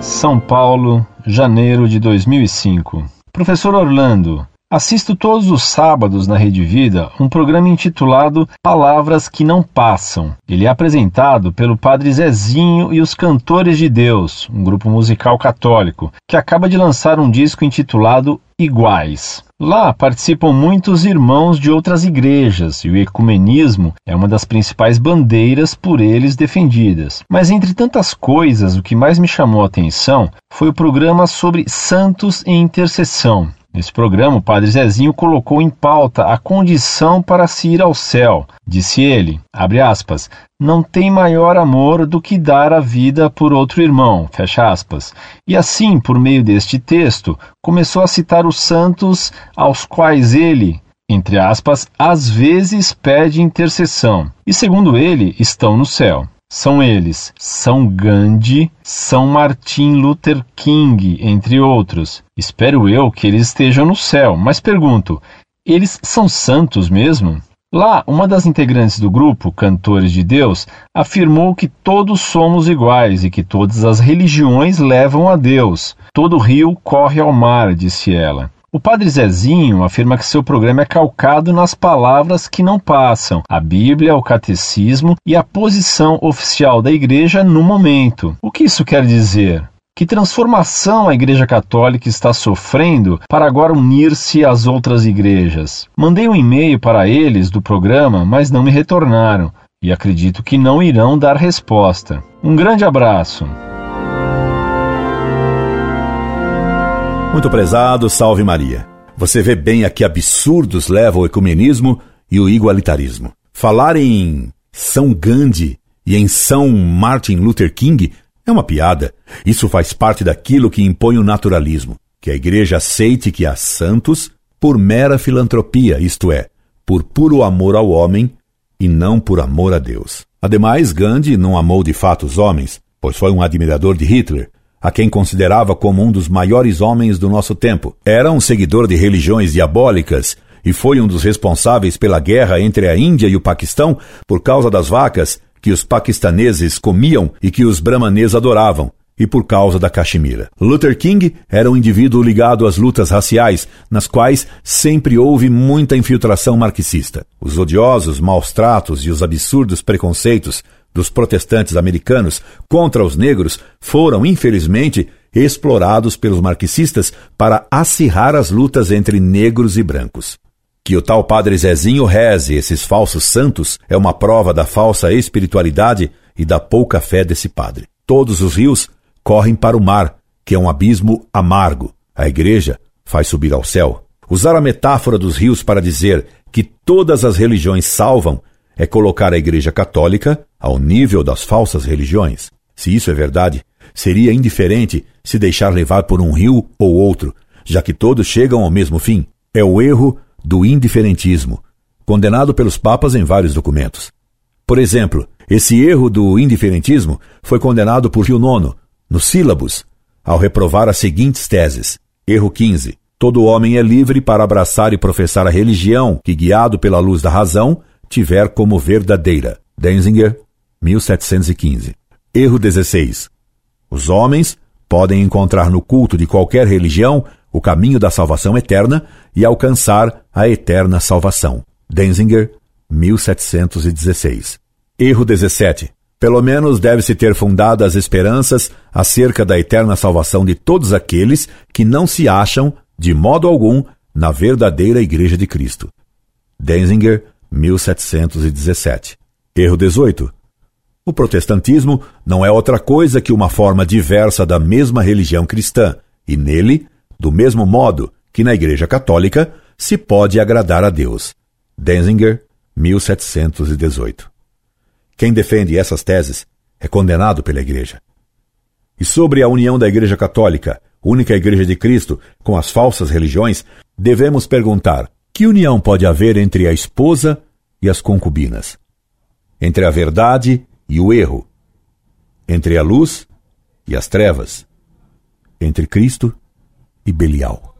São Paulo, janeiro de 2005. Professor Orlando, assisto todos os sábados na Rede Vida um programa intitulado Palavras que Não Passam. Ele é apresentado pelo Padre Zezinho e os Cantores de Deus, um grupo musical católico, que acaba de lançar um disco intitulado Iguais. Lá participam muitos irmãos de outras igrejas e o ecumenismo é uma das principais bandeiras por eles defendidas. Mas entre tantas coisas, o que mais me chamou a atenção foi o programa sobre santos e intercessão. Nesse programa, o padre Zezinho colocou em pauta a condição para se ir ao céu. Disse ele, abre aspas, não tem maior amor do que dar a vida por outro irmão, fecha aspas. E assim, por meio deste texto, começou a citar os santos aos quais ele, entre aspas, às vezes pede intercessão. E segundo ele, estão no céu. São eles São Gandhi, São Martin Luther King, entre outros. Espero eu que eles estejam no céu, mas pergunto: eles são santos mesmo? Lá, uma das integrantes do grupo, Cantores de Deus, afirmou que todos somos iguais e que todas as religiões levam a Deus. Todo rio corre ao mar, disse ela. O padre Zezinho afirma que seu programa é calcado nas palavras que não passam, a Bíblia, o catecismo e a posição oficial da igreja no momento. O que isso quer dizer? Que transformação a Igreja Católica está sofrendo para agora unir-se às outras igrejas? Mandei um e-mail para eles do programa, mas não me retornaram e acredito que não irão dar resposta. Um grande abraço. Muito prezado, salve Maria. Você vê bem a que absurdos leva o ecumenismo e o igualitarismo. Falar em São Gandhi e em São Martin Luther King é uma piada. Isso faz parte daquilo que impõe o naturalismo, que a igreja aceite que há santos por mera filantropia, isto é, por puro amor ao homem e não por amor a Deus. Ademais, Gandhi não amou de fato os homens, pois foi um admirador de Hitler a quem considerava como um dos maiores homens do nosso tempo. Era um seguidor de religiões diabólicas e foi um dos responsáveis pela guerra entre a Índia e o Paquistão por causa das vacas que os paquistaneses comiam e que os brahmanes adoravam, e por causa da Caxemira. Luther King era um indivíduo ligado às lutas raciais, nas quais sempre houve muita infiltração marxista. Os odiosos maus tratos e os absurdos preconceitos dos protestantes americanos contra os negros foram, infelizmente, explorados pelos marxistas para acirrar as lutas entre negros e brancos. Que o tal padre Zezinho reze esses falsos santos é uma prova da falsa espiritualidade e da pouca fé desse padre. Todos os rios correm para o mar, que é um abismo amargo. A igreja faz subir ao céu. Usar a metáfora dos rios para dizer que todas as religiões salvam é colocar a Igreja Católica ao nível das falsas religiões. Se isso é verdade, seria indiferente se deixar levar por um rio ou outro, já que todos chegam ao mesmo fim. É o erro do indiferentismo, condenado pelos papas em vários documentos. Por exemplo, esse erro do indiferentismo foi condenado por Pio IX, no Sílabus, ao reprovar as seguintes teses. Erro 15. Todo homem é livre para abraçar e professar a religião que, guiado pela luz da razão, tiver como verdadeira. Denzinger, 1715. Erro 16. Os homens podem encontrar no culto de qualquer religião o caminho da salvação eterna e alcançar a eterna salvação. Denzinger, 1716. Erro 17. Pelo menos deve-se ter fundadas esperanças acerca da eterna salvação de todos aqueles que não se acham, de modo algum, na verdadeira Igreja de Cristo. Denzinger, 1717. Erro 18. O protestantismo não é outra coisa que uma forma diversa da mesma religião cristã, e nele, do mesmo modo que na Igreja Católica, se pode agradar a Deus. Denzinger, 1718. Quem defende essas teses é condenado pela Igreja. E sobre a união da Igreja Católica, única Igreja de Cristo, com as falsas religiões, devemos perguntar: que união pode haver entre a esposa e as concubinas? Entre a verdade e o erro? Entre a luz e as trevas? Entre Cristo e Belial?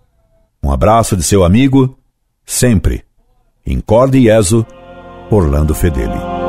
Um abraço de seu amigo, sempre, Incorde Ieso, Orlando Fedeli.